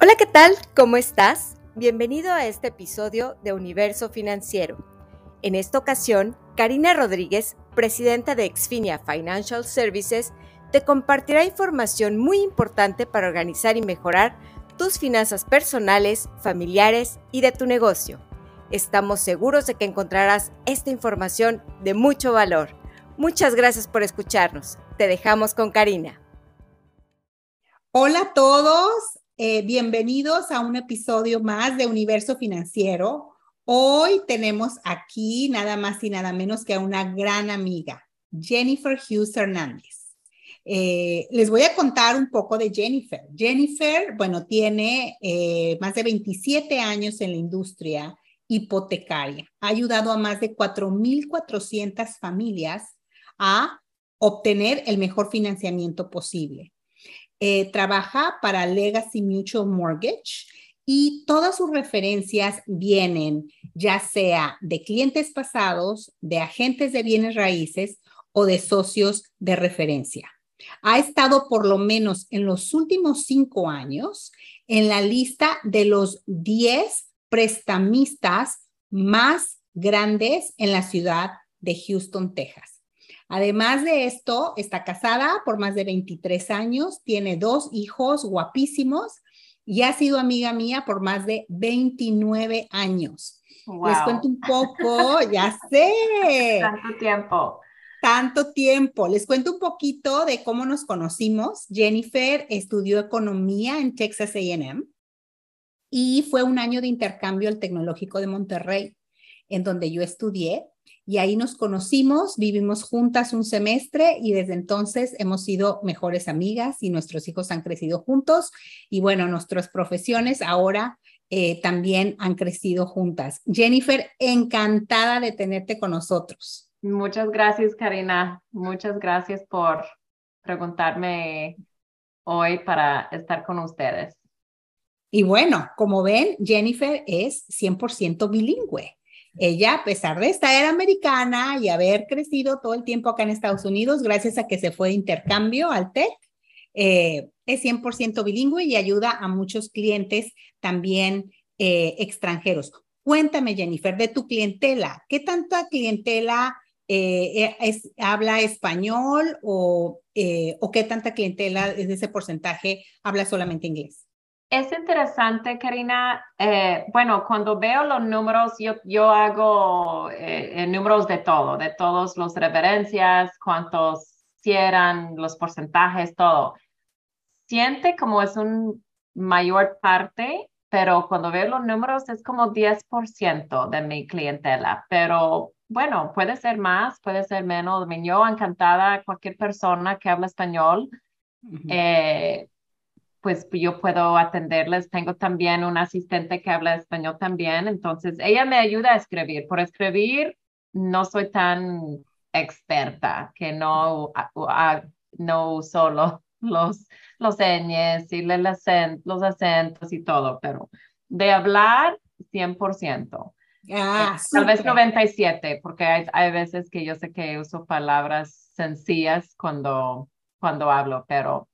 Hola, ¿qué tal? ¿Cómo estás? Bienvenido a este episodio de Universo Financiero. En esta ocasión, Karina Rodríguez, presidenta de Exfinia Financial Services, te compartirá información muy importante para organizar y mejorar tus finanzas personales, familiares y de tu negocio. Estamos seguros de que encontrarás esta información de mucho valor. Muchas gracias por escucharnos. Te dejamos con Karina. Hola a todos, eh, bienvenidos a un episodio más de Universo Financiero. Hoy tenemos aquí nada más y nada menos que a una gran amiga, Jennifer Hughes Hernández. Eh, les voy a contar un poco de Jennifer. Jennifer, bueno, tiene eh, más de 27 años en la industria hipotecaria. Ha ayudado a más de 4.400 familias a obtener el mejor financiamiento posible. Eh, trabaja para Legacy Mutual Mortgage y todas sus referencias vienen ya sea de clientes pasados, de agentes de bienes raíces o de socios de referencia. Ha estado por lo menos en los últimos cinco años en la lista de los 10 prestamistas más grandes en la ciudad de Houston, Texas. Además de esto, está casada por más de 23 años, tiene dos hijos guapísimos y ha sido amiga mía por más de 29 años. Les cuento un poco, ya sé. Tanto tiempo. Tanto tiempo. Les cuento un poquito de cómo nos conocimos. Jennifer estudió economía en Texas AM y fue un año de intercambio al Tecnológico de Monterrey, en donde yo estudié y ahí nos conocimos, vivimos juntas un semestre y desde entonces hemos sido mejores amigas y nuestros hijos han crecido juntos y bueno, nuestras profesiones ahora eh, también han crecido juntas. Jennifer, encantada de tenerte con nosotros. Muchas gracias, Karina. Muchas gracias por preguntarme hoy para estar con ustedes. Y bueno, como ven, Jennifer es 100% bilingüe. Ella, a pesar de estar americana y haber crecido todo el tiempo acá en Estados Unidos, gracias a que se fue de intercambio al TEC, eh, es 100% bilingüe y ayuda a muchos clientes también eh, extranjeros. Cuéntame, Jennifer, de tu clientela. ¿Qué tanta clientela eh, habla español o, o qué tanta clientela de ese porcentaje habla solamente inglés? Es interesante, Karina. Eh, bueno, cuando veo los números, yo, yo hago eh, números de todo, de todos los referencias, cuántos cierran, los porcentajes, todo. Siente como es un mayor parte, pero cuando veo los números es como 10% de mi clientela. Pero bueno, puede ser más, puede ser menos. Yo encantada cualquier persona que habla español pues yo puedo atenderles. Tengo también un asistente que habla español también, entonces ella me ayuda a escribir. Por escribir no soy tan experta que no, no uso los, los, los ñes y los acentos y todo, pero de hablar 100%. Ah, eh, Tal vez 97, porque hay, hay veces que yo sé que uso palabras sencillas cuando, cuando hablo, pero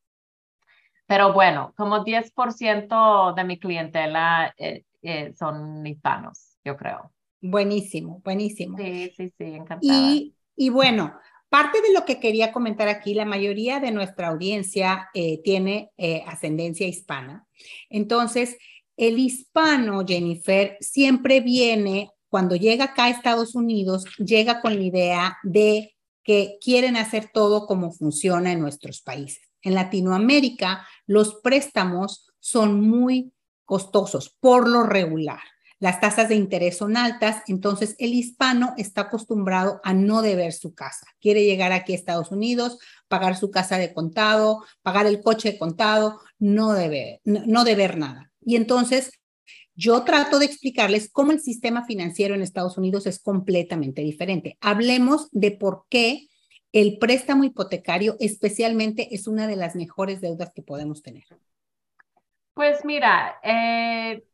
pero bueno, como 10% de mi clientela eh, eh, son hispanos, yo creo. Buenísimo, buenísimo. Sí, sí, sí, encantada. Y, y bueno, parte de lo que quería comentar aquí, la mayoría de nuestra audiencia eh, tiene ascendencia hispana. Entonces, el hispano, Jennifer, siempre viene, cuando llega acá a Estados Unidos, llega con la idea de que quieren hacer todo como funciona en nuestros países. En Latinoamérica, los préstamos son muy costosos por lo regular. Las tasas de interés son altas, entonces el hispano está acostumbrado a no deber su casa. Quiere llegar aquí a Estados Unidos, pagar su casa de contado, pagar el coche de contado, no, debe, no deber nada. Y entonces yo trato de explicarles cómo el sistema financiero en Estados Unidos es completamente diferente. Hablemos de por qué el préstamo hipotecario especialmente es una de las mejores deudas que podemos tener. Pues mira, eh,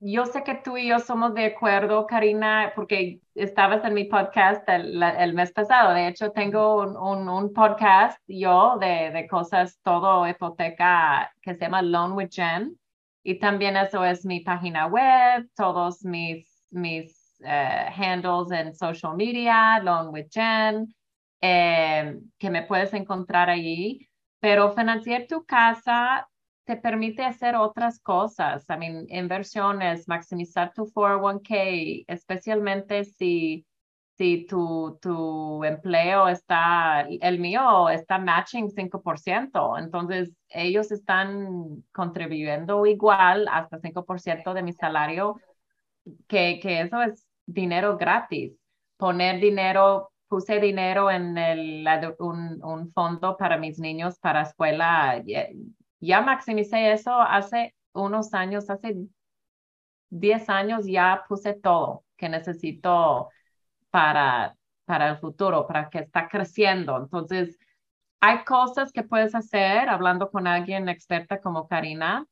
yo sé que tú y yo somos de acuerdo, Karina, porque estabas en mi podcast el, mes pasado. De hecho, tengo un, podcast yo de, cosas todo hipoteca que se llama Loan with Jen. Y también eso es mi página web, todos mis, mis eh, handles en social media, Long with Jen, eh, que me puedes encontrar allí. Pero financiar tu casa te permite hacer otras cosas, I mean, inversiones, maximizar tu 401k, especialmente si, si tu, tu empleo está, el mío está matching 5%, entonces ellos están contribuyendo igual hasta 5% de mi salario, que, que eso es dinero gratis. Poner dinero puse dinero en el, un, un, fondo para mis niños para escuela ya maximicé eso hace unos años, hace 10 años ya puse todo que necesito para, para el futuro, para que está creciendo. Entonces, hay cosas que puedes hacer hablando con alguien experta como Karina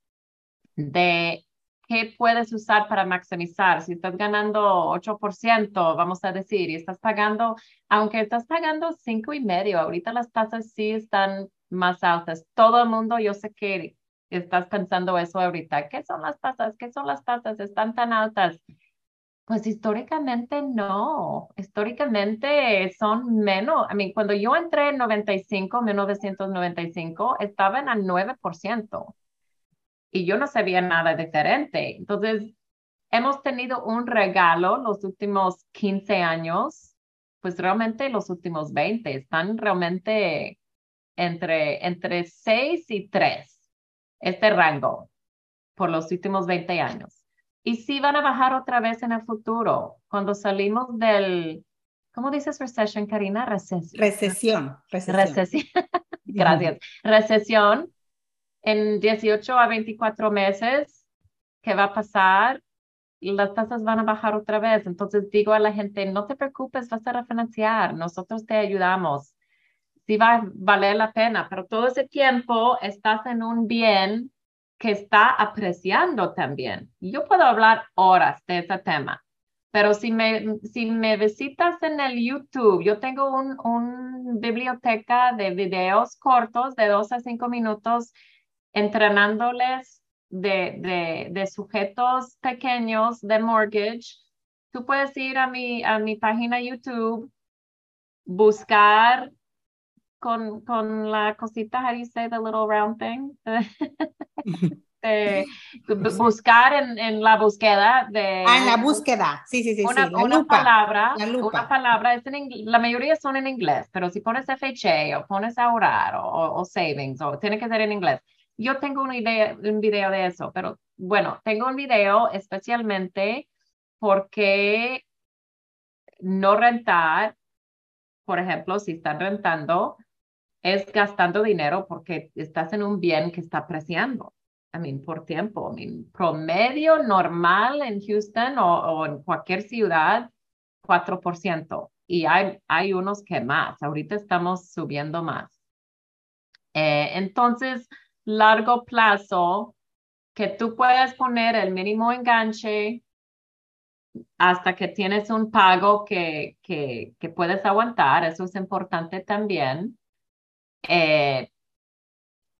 de qué puedes usar para maximizar. Si estás ganando 8%, vamos a decir, y estás pagando, aunque estás pagando cinco y medio, ahorita las tasas sí están más altas. Todo el mundo, yo sé que estás pensando eso ahorita. ¿Qué son las tasas? ¿Qué son las tasas? ¿Están tan altas? Pues históricamente no. Históricamente son menos. A mí, cuando yo entré en 95, 1995, estaban al 9%. Y yo no sabía nada diferente. Entonces, hemos tenido un regalo los últimos 15 años, pues realmente los últimos 20 están realmente entre, entre 6 y 3, este rango, por los últimos 20 años. Y sí van a bajar otra vez en el futuro, cuando salimos del, ¿cómo dices recession, Karina? Recesión. Recesión. Recesión. Gracias. Recesión en 18 a 24 meses, ¿qué va a pasar? Las tasas van a bajar otra vez. Entonces digo a la gente, no te preocupes, vas a refinanciar, nosotros te ayudamos sí va a valer la pena, pero todo ese tiempo estás en un bien que está apreciando también. Yo puedo hablar horas de ese tema, pero si me, si me visitas en el YouTube, yo tengo una un biblioteca de videos cortos de dos a cinco minutos entrenándoles de, de, de sujetos pequeños de mortgage. Tú puedes ir a mi, a mi página YouTube, buscar con, con la cosita, how do you say the little round thing? buscar en, en, la búsqueda de... Ah, en la búsqueda, sí, sí, sí. Una, sí. una palabra, una palabra, es en la mayoría son en inglés, pero si pones FHA o pones ahorrar o, o, savings, o tiene que ser en inglés. Yo tengo una idea, un video de eso, pero bueno, tengo un video especialmente porque no rentar, por ejemplo, si están rentando, es gastando dinero porque estás en un bien que está apreciando. I mean, por tiempo. I mean, promedio normal en Houston o, en cualquier ciudad, 4%. Y hay, hay unos que más. Ahorita estamos subiendo más. Eh, entonces, largo plazo, que tú puedes poner el mínimo enganche hasta que tienes un pago que, que, puedes aguantar. Eso es importante también. Eh,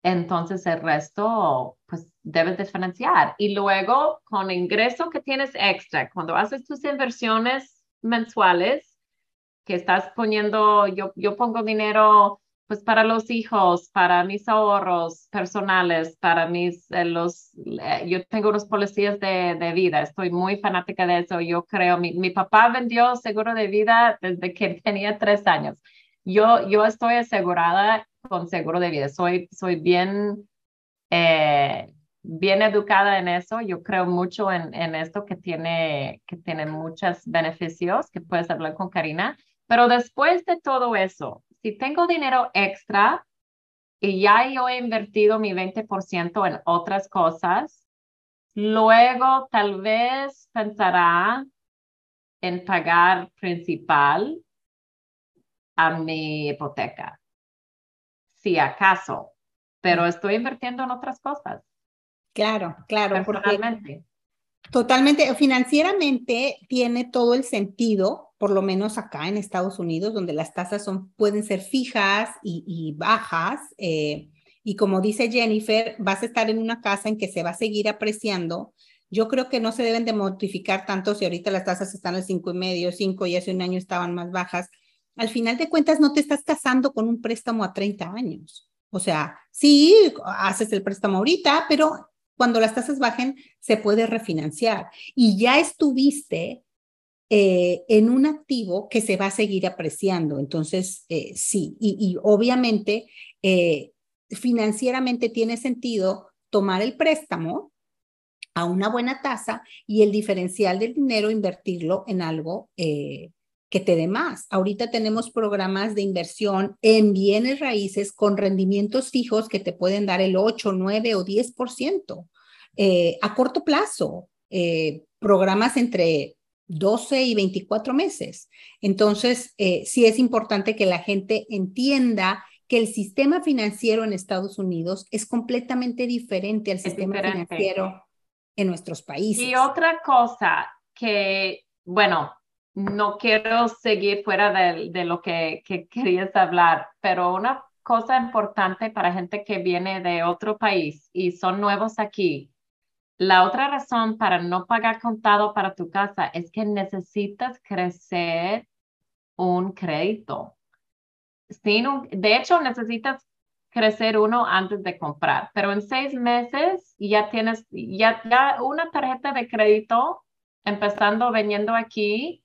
entonces el resto, pues debes diferenciar. Y luego, con ingreso que tienes extra, cuando haces tus inversiones mensuales, que estás poniendo, yo, yo pongo dinero pues para los hijos, para mis ahorros personales, para mis, eh, los, eh, yo tengo unos policías de, de, vida, estoy muy fanática de eso, yo creo, mi, mi papá vendió seguro de vida desde que tenía tres años. Yo, yo estoy asegurada con seguro de vida. Soy, soy bien, eh, bien educada en eso. Yo creo mucho en, en esto que tiene, que tiene muchos beneficios, que puedes hablar con Karina. Pero después de todo eso, si tengo dinero extra y ya yo he invertido mi 20% en otras cosas, luego tal vez pensará en pagar principal a mi hipoteca si acaso, pero estoy invirtiendo en otras cosas. Claro, claro. Porque totalmente, financieramente tiene todo el sentido, por lo menos acá en Estados Unidos, donde las tasas son, pueden ser fijas y, bajas. Eh, y como dice Jennifer, vas a estar en una casa en que se va a seguir apreciando. Yo creo que no se deben de modificar tanto si ahorita las tasas están al cinco y medio, cinco y hace un año estaban más bajas. Al final de cuentas, no te estás casando con un préstamo a 30 años. O sea, sí, haces el préstamo ahorita, pero cuando las tasas bajen, se puede refinanciar. Y ya estuviste eh, en un activo que se va a seguir apreciando. Entonces, eh, sí, y, obviamente eh, financieramente tiene sentido tomar el préstamo a una buena tasa y el diferencial del dinero invertirlo en algo que te dé más. Ahorita tenemos programas de inversión en bienes raíces con rendimientos fijos que te pueden dar el 8, 9 o 10% eh, a corto plazo, programas entre 12 y 24 meses. Entonces, eh, sí es importante que la gente entienda que el sistema financiero en Estados Unidos es completamente diferente al sistema financiero en nuestros países. Y otra cosa que, bueno, no quiero seguir fuera de, lo que, querías hablar, pero una cosa importante para gente que viene de otro país y son nuevos aquí. La otra razón para no pagar contado para tu casa es que necesitas crecer un crédito. Sin de hecho, necesitas crecer uno antes de comprar, pero en seis meses ya tienes ya, ya una tarjeta de crédito empezando veniendo aquí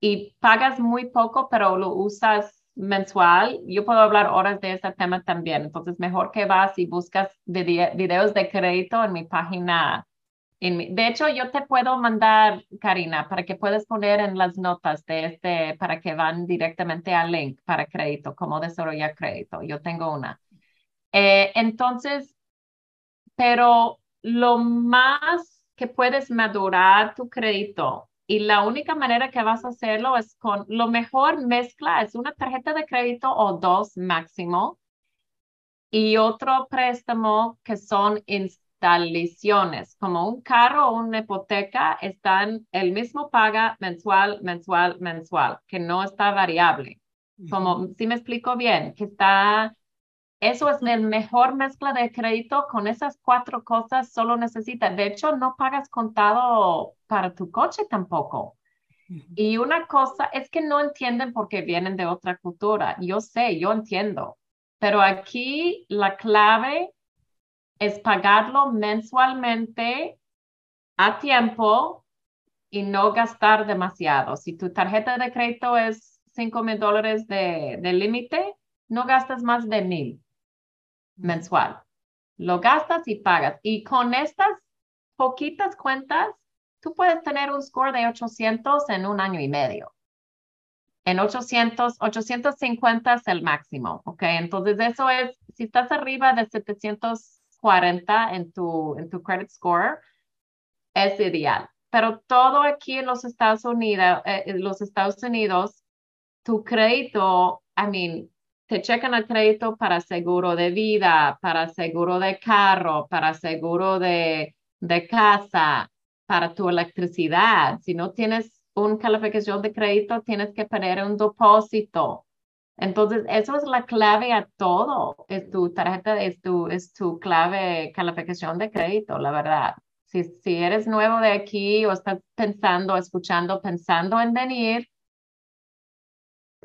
y pagas muy poco, pero lo usas mensual, yo puedo hablar horas de ese tema también. Entonces, mejor que vas y buscas videos de crédito en mi página. En de hecho, yo te puedo mandar, Karina, para que puedas poner en las notas de este, para que van directamente al link para crédito, cómo desarrollar crédito. Yo tengo una. Eh, entonces, pero lo más que puedes madurar tu crédito y la única manera que vas a hacerlo es con lo mejor mezcla, es una tarjeta de crédito o dos máximo y otro préstamo que son instalaciones, como un carro o una hipoteca, están el mismo paga mensual, mensual, mensual, que no está variable. Como, si me explico bien, que está eso es la mejor mezcla de crédito. Con esas cuatro cosas solo necesitas. De hecho, no pagas contado para tu coche tampoco. Y una cosa es que no entienden porque vienen de otra cultura. Yo sé, yo entiendo. Pero aquí la clave es pagarlo mensualmente a tiempo y no gastar demasiado. Si tu tarjeta de crédito es 5 mil dólares de, de límite, no gastas más de mil mensual. Lo gastas y pagas. Y con estas poquitas cuentas, tú puedes tener un score de 800 en un año y medio. En 800, 850 es el máximo, ¿ok? Entonces eso es, si estás arriba de 740 en tu, en tu credit score, es ideal. Pero todo aquí en los Estados Unidos, eh, en los Estados Unidos, tu crédito, I mean, te checan el crédito para seguro de vida, para seguro de carro, para seguro de, de casa, para tu electricidad. Si no tienes una calificación de crédito, tienes que poner un depósito. Entonces, eso es la clave a todo. Es tu tarjeta, es tu, es tu clave calificación de crédito, la verdad. Si, si eres nuevo de aquí o estás pensando, escuchando, pensando en venir,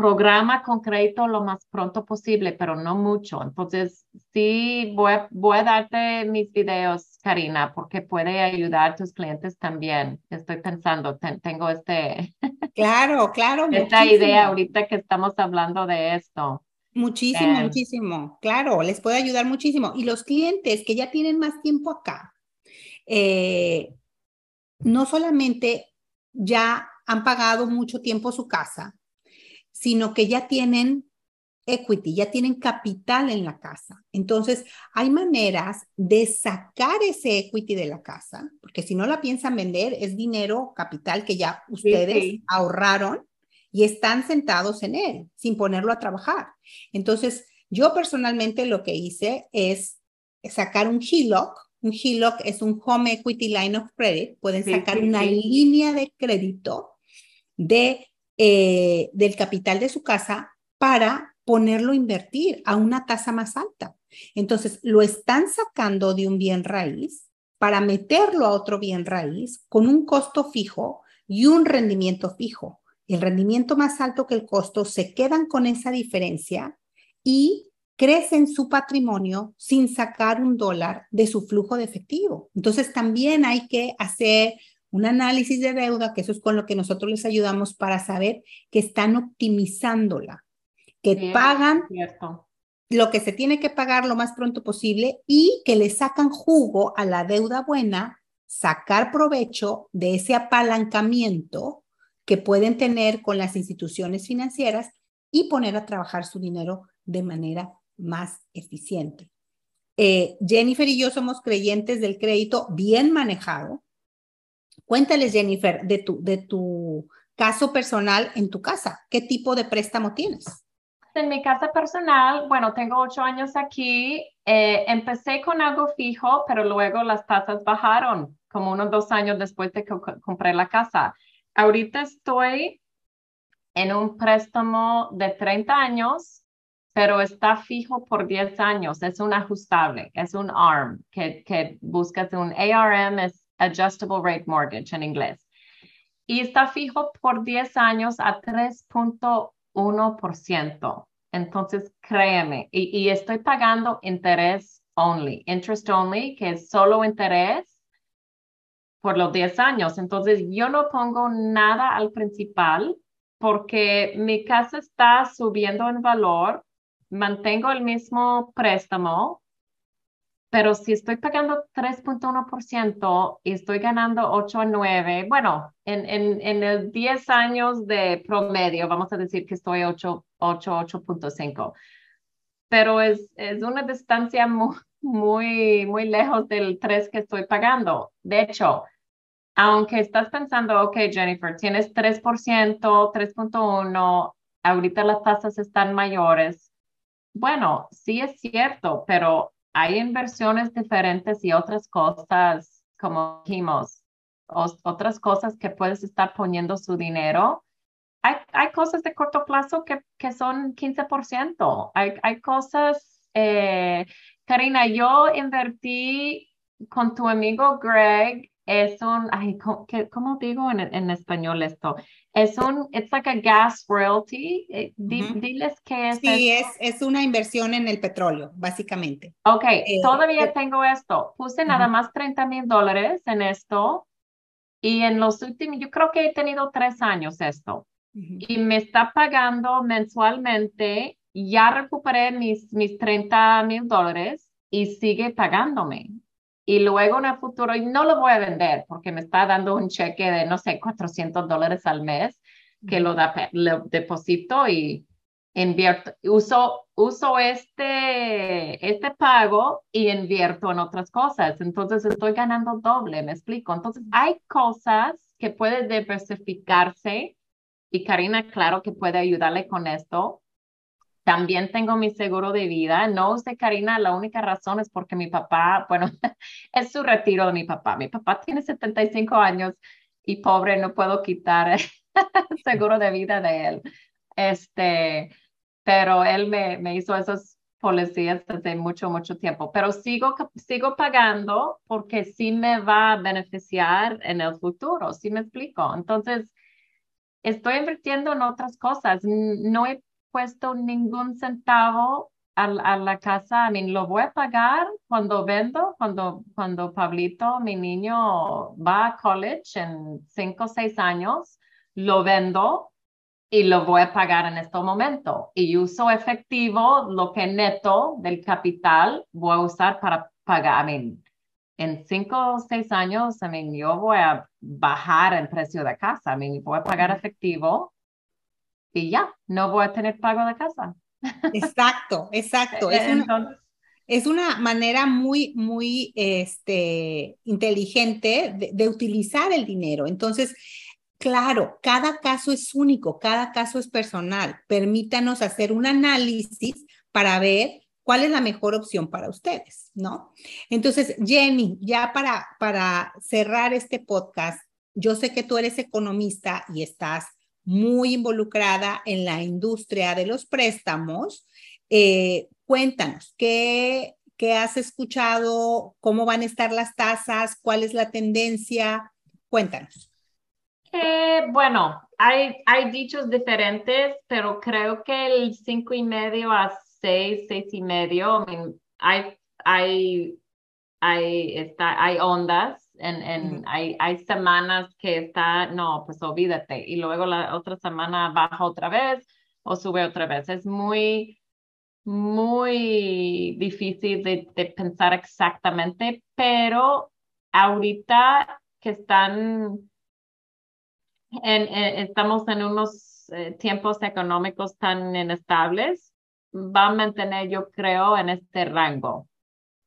programa con crédito lo más pronto posible, pero no mucho. Entonces, sí, voy a, voy a darte mis videos, Karina, porque puede ayudar a tus clientes también. Estoy pensando, tengo este... Claro, claro. esta idea ahorita que estamos hablando de esto. Muchísimo, eh, muchísimo. Claro, les puede ayudar muchísimo. Y los clientes que ya tienen más tiempo acá, eh, no solamente ya han pagado mucho tiempo su casa, sino que ya tienen equity, ya tienen capital en la casa. Entonces, hay maneras de sacar ese equity de la casa, porque si no la piensan vender, es dinero, capital que ya ustedes ahorraron y están sentados en él sin ponerlo a trabajar. Entonces, yo personalmente lo que hice es sacar un HELOC. Un HELOC es un Home Equity Line of Credit. Pueden sacar una línea de crédito de eh, del capital de su casa para ponerlo a invertir a una tasa más alta. Entonces, lo están sacando de un bien raíz para meterlo a otro bien raíz con un costo fijo y un rendimiento fijo. El rendimiento más alto que el costo se quedan con esa diferencia y crecen su patrimonio sin sacar un dólar de su flujo de efectivo. Entonces también hay que hacer un análisis de deuda, que eso es con lo que nosotros les ayudamos para saber que están optimizándola, que pagan lo que se tiene que pagar lo más pronto posible y que le sacan jugo a la deuda buena, sacar provecho de ese apalancamiento que pueden tener con las instituciones financieras y poner a trabajar su dinero de manera más eficiente. Eh, Jennifer y yo somos creyentes del crédito bien manejado. Cuéntales, Jennifer, de tu, de tu caso personal en tu casa. ¿Qué tipo de préstamo tienes? En mi casa personal, bueno, tengo ocho años aquí. Eh, empecé con algo fijo, pero luego las tasas bajaron, como unos dos años después de que compré la casa. Ahorita estoy en un préstamo de 30 años, pero está fijo por 10 años. Es un ajustable, es un ARM, que, que buscas un ARM, Adjustable Rate Mortgage en inglés. Y está fijo por 10 años a 3.1 1%. Entonces, créeme, y, estoy pagando interés only, interest only, que es solo interés por los 10 años. Entonces, yo no pongo nada al principal porque mi casa está subiendo en valor, mantengo el mismo préstamo, pero si estoy pagando 3.1% y estoy ganando 8 a 9, bueno, en, en, en el 10 años de promedio, vamos a decir que estoy 8, 8, 8.5, pero es, es una distancia muy, muy, muy lejos del 3 que estoy pagando. De hecho, aunque estás pensando, ok, Jennifer, tienes 3%, 3.1, ahorita las tasas están mayores. Bueno, sí es cierto, pero hay inversiones diferentes y otras cosas, como dijimos, otras cosas que puedes estar poniendo su dinero. Hay, hay cosas de corto plazo que, que son 15%. Hay, hay cosas, eh, Karina, yo invertí con tu amigo Greg es un, ay, ¿cómo, digo en, en, español esto? Es un, it's like a gas royalty. Eh, diles qué es. Sí, es, es una inversión en el petróleo, básicamente. Ok, eh, todavía eh, tengo esto. Puse nada más 30 mil dólares en esto y en los últimos, yo creo que he tenido tres años esto y me está pagando mensualmente. Ya recuperé mis, mis 30 mil dólares y sigue pagándome y luego en el futuro, y no lo voy a vender porque me está dando un cheque de, no sé, 400 dólares al mes que lo, da, lo deposito y invierto, uso, uso este, este pago y invierto en otras cosas. Entonces estoy ganando doble, me explico. Entonces hay cosas que pueden diversificarse y Karina, claro que puede ayudarle con esto, también tengo mi seguro de vida. No sé, Karina, la única razón es porque mi papá, bueno, es su retiro de mi papá. Mi papá tiene 75 años y pobre, no puedo quitar el seguro de vida de él. Este, pero él me, me hizo esos policías desde mucho, mucho tiempo. Pero sigo, sigo pagando porque sí me va a beneficiar en el futuro, ¿sí me explico? Entonces, estoy invirtiendo en otras cosas. No he puesto ningún centavo a, a, la casa, I mean, lo voy a pagar cuando vendo, cuando, cuando Pablito, mi niño, va a college en cinco o seis años, lo vendo y lo voy a pagar en este momento. Y uso efectivo, lo que neto del capital, voy a usar para pagar, I mean, en cinco o seis años, I mean, yo voy a bajar el precio de casa, I mean, voy a pagar efectivo y ya, no voy a tener pago de casa. Exacto, exacto. Es una, es una manera muy, muy este, inteligente de, de utilizar el dinero. Entonces, Claro, cada caso es único, cada caso es personal. Permítanos hacer un análisis para ver cuál es la mejor opción para ustedes, ¿no? Entonces, Jenny, ya para, para cerrar este podcast, yo sé que tú eres economista y estás muy involucrada en la industria de los préstamos. Eh, cuéntanos, ¿qué, ¿qué has escuchado? ¿Cómo van a estar las tasas? ¿Cuál es la tendencia? Cuéntanos. Eh, bueno, hay, hay dichos diferentes, pero creo que el cinco y medio a seis, seis y medio, hay, hay, hay, está, hay ondas, en, en, hay, hay semanas que está, no, pues olvídate, y luego la otra semana baja otra vez o sube otra vez. Es muy, muy difícil de, de pensar exactamente, pero ahorita que están en, estamos en unos eh, tiempos económicos tan inestables, va a mantener, yo creo, en este rango.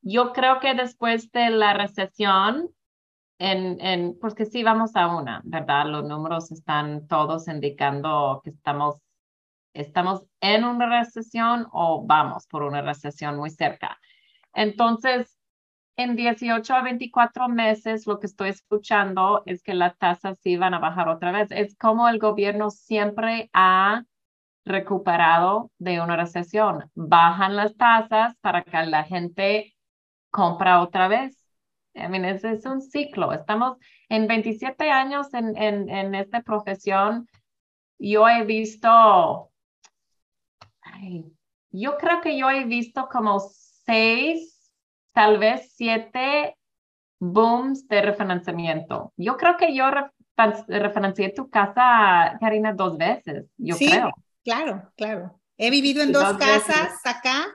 Yo creo que después de la recesión, en, en, porque sí vamos a una, ¿verdad? Los números están todos indicando que estamos, estamos en una recesión o vamos por una recesión muy cerca. Entonces, en 18 a 24 meses lo que estoy escuchando es que las tasas sí van a bajar otra vez. Es como el gobierno siempre ha recuperado de una recesión. Bajan las tasas para que la gente compra otra vez. I mean, es, es un ciclo. Estamos en 27 años en, en, en esta profesión. Yo he visto, yo creo que yo he visto como seis tal vez siete booms de refinanciamiento. Yo creo que yo refinancié tu casa, Karina, dos veces, yo sí, creo. Claro, claro. He vivido en dos, casas acá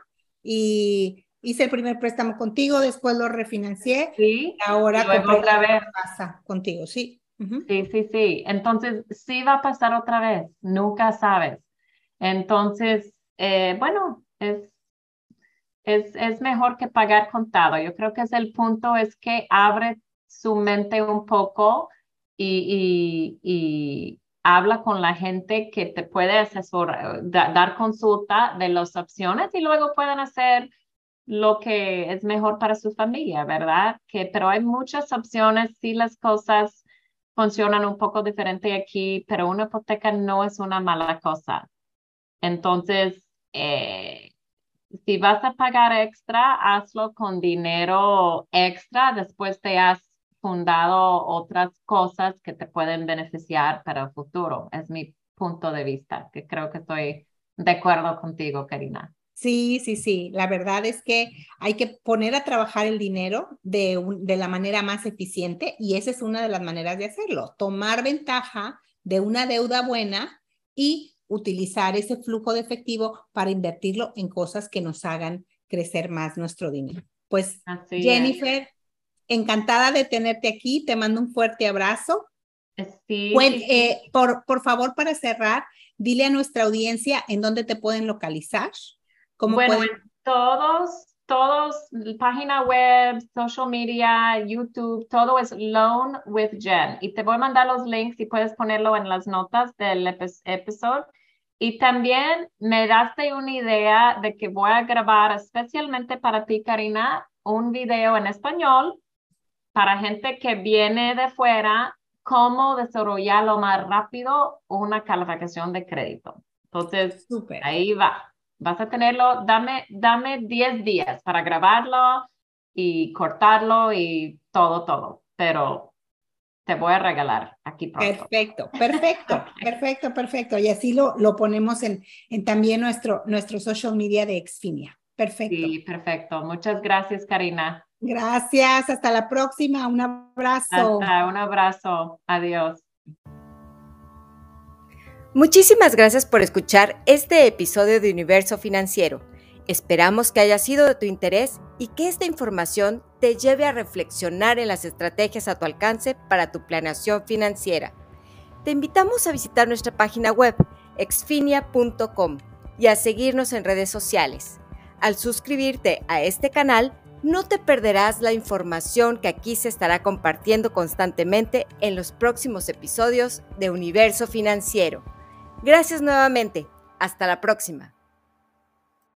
y hice el primer préstamo contigo, después lo refinancié. Sí. Y ahora compré otra vez. casa contigo, sí. Sí, sí, sí. Entonces, sí va a pasar otra vez, nunca sabes. Entonces, eh, bueno, es es, es mejor que pagar contado. Yo creo que es el punto, es que abre su mente un poco y, y, habla con la gente que te puede asesorar, dar consulta de las opciones y luego pueden hacer lo que es mejor para su familia, ¿verdad? Que, pero hay muchas opciones, si las cosas funcionan un poco diferente aquí, pero una hipoteca no es una mala cosa. Entonces, eh, si vas a pagar extra, hazlo con dinero extra después te has fundado otras cosas que te pueden beneficiar para el futuro. Es mi punto de vista, que creo que estoy de acuerdo contigo, Karina. Sí, sí, sí. La verdad es que hay que poner a trabajar el dinero de, de la manera más eficiente y esa es una de las maneras de hacerlo. Tomar ventaja de una deuda buena y utilizar ese flujo de efectivo para invertirlo en cosas que nos hagan crecer más nuestro dinero. Pues Jennifer, encantada de tenerte aquí, te mando un fuerte abrazo. Sí, eh, por, por favor, para cerrar, dile a nuestra audiencia en dónde te pueden localizar. ¿Cómo bueno, todos, todos, página web, social media, YouTube, todo es Loan with Jen. Y te voy a mandar los links y puedes ponerlo en las notas del episodio. Y también me daste una idea de que voy a grabar especialmente para ti, Karina, un video en español para gente que viene de fuera, cómo desarrollar lo más rápido una calificación de crédito. Entonces, ahí va. Vas a tenerlo, dame, dame 10 días para grabarlo y cortarlo y todo, todo. Pero te voy a regalar aquí pronto. Perfecto, perfecto, perfecto, perfecto. Y así lo, lo ponemos en, en también nuestro, nuestro social media de Exfinia. Perfecto. Sí, perfecto. Muchas gracias, Karina. Gracias. Hasta la próxima. Un abrazo. Hasta, un abrazo. Adiós. Muchísimas gracias por escuchar este episodio de Universo Financiero. Esperamos que haya sido de tu interés y que esta información te lleve a reflexionar en las estrategias a tu alcance para tu planeación financiera. Te invitamos a visitar nuestra página web exfinia.com y a seguirnos en redes sociales. Al suscribirte a este canal, no te perderás la información que aquí se estará compartiendo constantemente en los próximos episodios de Universo Financiero. Gracias nuevamente. Hasta la próxima.